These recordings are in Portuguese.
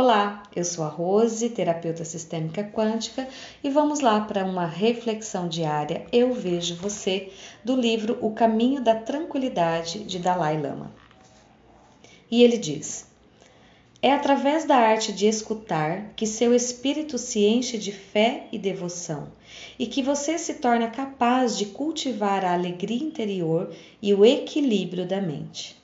Olá, eu sou a Rose, terapeuta sistêmica quântica, e vamos lá para uma reflexão diária Eu Vejo Você, do livro O Caminho da Tranquilidade de Dalai Lama. E ele diz: É através da arte de escutar que seu espírito se enche de fé e devoção, e que você se torna capaz de cultivar a alegria interior e o equilíbrio da mente.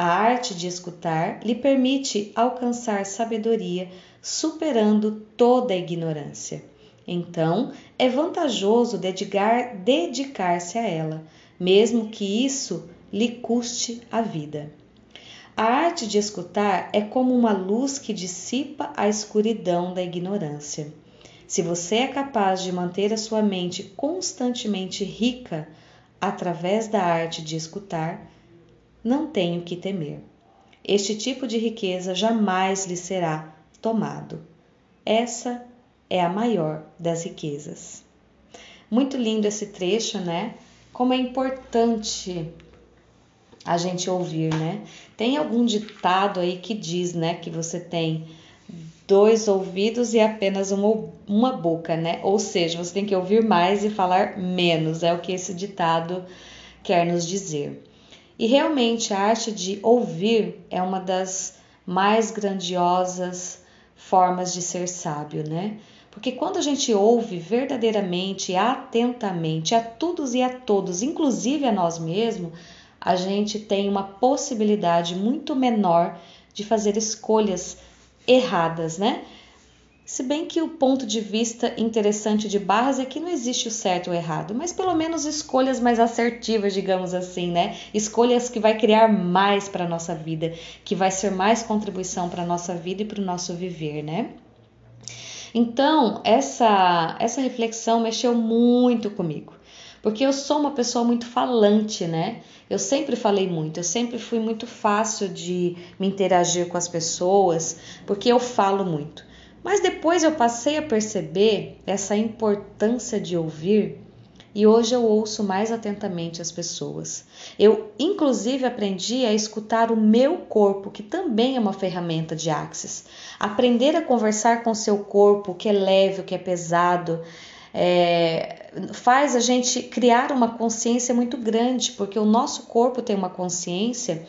A arte de escutar lhe permite alcançar sabedoria, superando toda a ignorância. Então, é vantajoso dedicar-se a ela, mesmo que isso lhe custe a vida. A arte de escutar é como uma luz que dissipa a escuridão da ignorância. Se você é capaz de manter a sua mente constantemente rica através da arte de escutar, não tenho que temer. Este tipo de riqueza jamais lhe será tomado. Essa é a maior das riquezas. Muito lindo esse trecho, né? Como é importante a gente ouvir, né? Tem algum ditado aí que diz, né, que você tem dois ouvidos e apenas uma, uma boca, né? Ou seja, você tem que ouvir mais e falar menos, é o que esse ditado quer nos dizer. E realmente a arte de ouvir é uma das mais grandiosas formas de ser sábio, né? Porque quando a gente ouve verdadeiramente, atentamente a todos e a todos, inclusive a nós mesmos, a gente tem uma possibilidade muito menor de fazer escolhas erradas, né? Se bem que o ponto de vista interessante de Barras é que não existe o certo ou errado, mas pelo menos escolhas mais assertivas, digamos assim, né? Escolhas que vai criar mais para a nossa vida, que vai ser mais contribuição para a nossa vida e para o nosso viver, né? Então, essa, essa reflexão mexeu muito comigo, porque eu sou uma pessoa muito falante, né? Eu sempre falei muito, eu sempre fui muito fácil de me interagir com as pessoas, porque eu falo muito. Mas depois eu passei a perceber essa importância de ouvir e hoje eu ouço mais atentamente as pessoas. Eu, inclusive, aprendi a escutar o meu corpo, que também é uma ferramenta de Axis. Aprender a conversar com o seu corpo, o que é leve, o que é pesado, é, faz a gente criar uma consciência muito grande, porque o nosso corpo tem uma consciência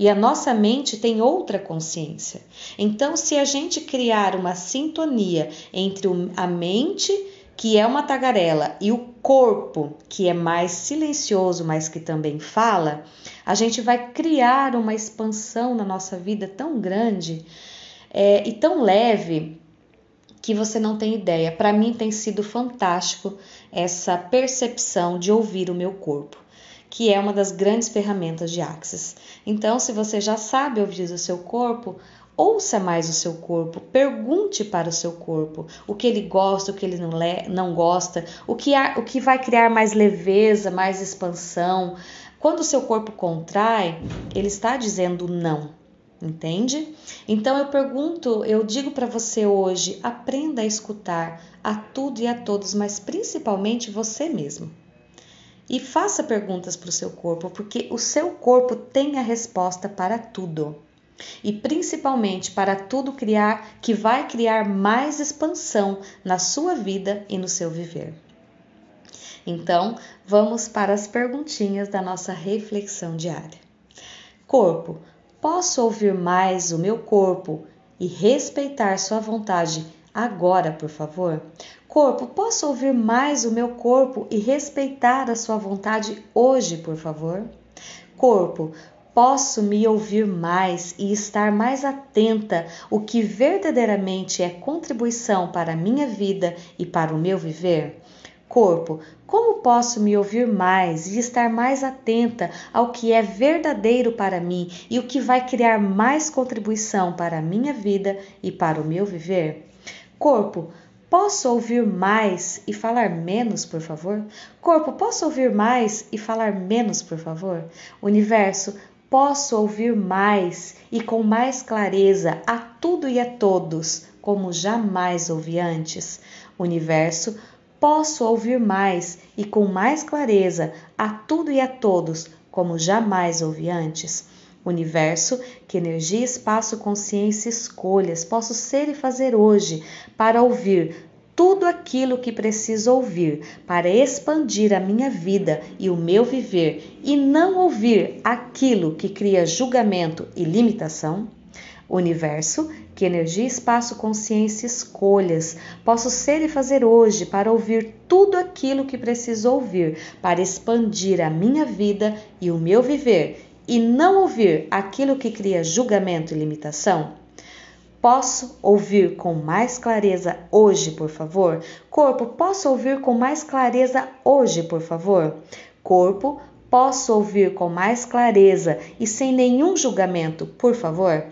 e a nossa mente tem outra consciência. Então, se a gente criar uma sintonia entre a mente, que é uma tagarela, e o corpo, que é mais silencioso, mas que também fala, a gente vai criar uma expansão na nossa vida tão grande é, e tão leve que você não tem ideia. Para mim tem sido fantástico essa percepção de ouvir o meu corpo que é uma das grandes ferramentas de Axis. Então, se você já sabe ouvir o seu corpo, ouça mais o seu corpo, pergunte para o seu corpo o que ele gosta, o que ele não, não gosta, o que, há, o que vai criar mais leveza, mais expansão. Quando o seu corpo contrai, ele está dizendo não, entende? Então eu pergunto, eu digo para você hoje, aprenda a escutar a tudo e a todos, mas principalmente você mesmo. E faça perguntas para o seu corpo, porque o seu corpo tem a resposta para tudo. E principalmente para tudo criar que vai criar mais expansão na sua vida e no seu viver. Então, vamos para as perguntinhas da nossa reflexão diária. Corpo, posso ouvir mais o meu corpo e respeitar sua vontade agora, por favor? Corpo, posso ouvir mais o meu corpo e respeitar a sua vontade hoje, por favor? Corpo, posso me ouvir mais e estar mais atenta o que verdadeiramente é contribuição para a minha vida e para o meu viver? Corpo, como posso me ouvir mais e estar mais atenta ao que é verdadeiro para mim e o que vai criar mais contribuição para a minha vida e para o meu viver? Corpo, Posso ouvir mais e falar menos, por favor? Corpo, posso ouvir mais e falar menos, por favor? Universo, posso ouvir mais e com mais clareza a tudo e a todos, como jamais ouvi antes? Universo, posso ouvir mais e com mais clareza a tudo e a todos, como jamais ouvi antes? Universo, que energia, espaço, consciência, escolhas posso ser e fazer hoje para ouvir tudo aquilo que preciso ouvir para expandir a minha vida e o meu viver e não ouvir aquilo que cria julgamento e limitação? Universo, que energia, espaço, consciência, escolhas posso ser e fazer hoje para ouvir tudo aquilo que preciso ouvir para expandir a minha vida e o meu viver e não ouvir aquilo que cria julgamento e limitação? Posso ouvir com mais clareza hoje, por favor? Corpo, posso ouvir com mais clareza hoje, por favor? Corpo, posso ouvir com mais clareza e sem nenhum julgamento, por favor?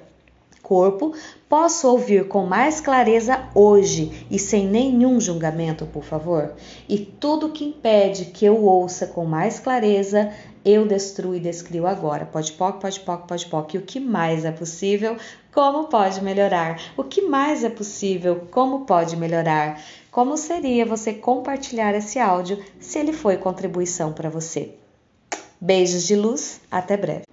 Corpo, posso ouvir com mais clareza hoje e sem nenhum julgamento, por favor? E tudo que impede que eu ouça com mais clareza, eu destruo e descrio agora. Pode poc, pode poc, pode poc. E o que mais é possível? Como pode melhorar? O que mais é possível? Como pode melhorar? Como seria você compartilhar esse áudio se ele foi contribuição para você? Beijos de luz, até breve.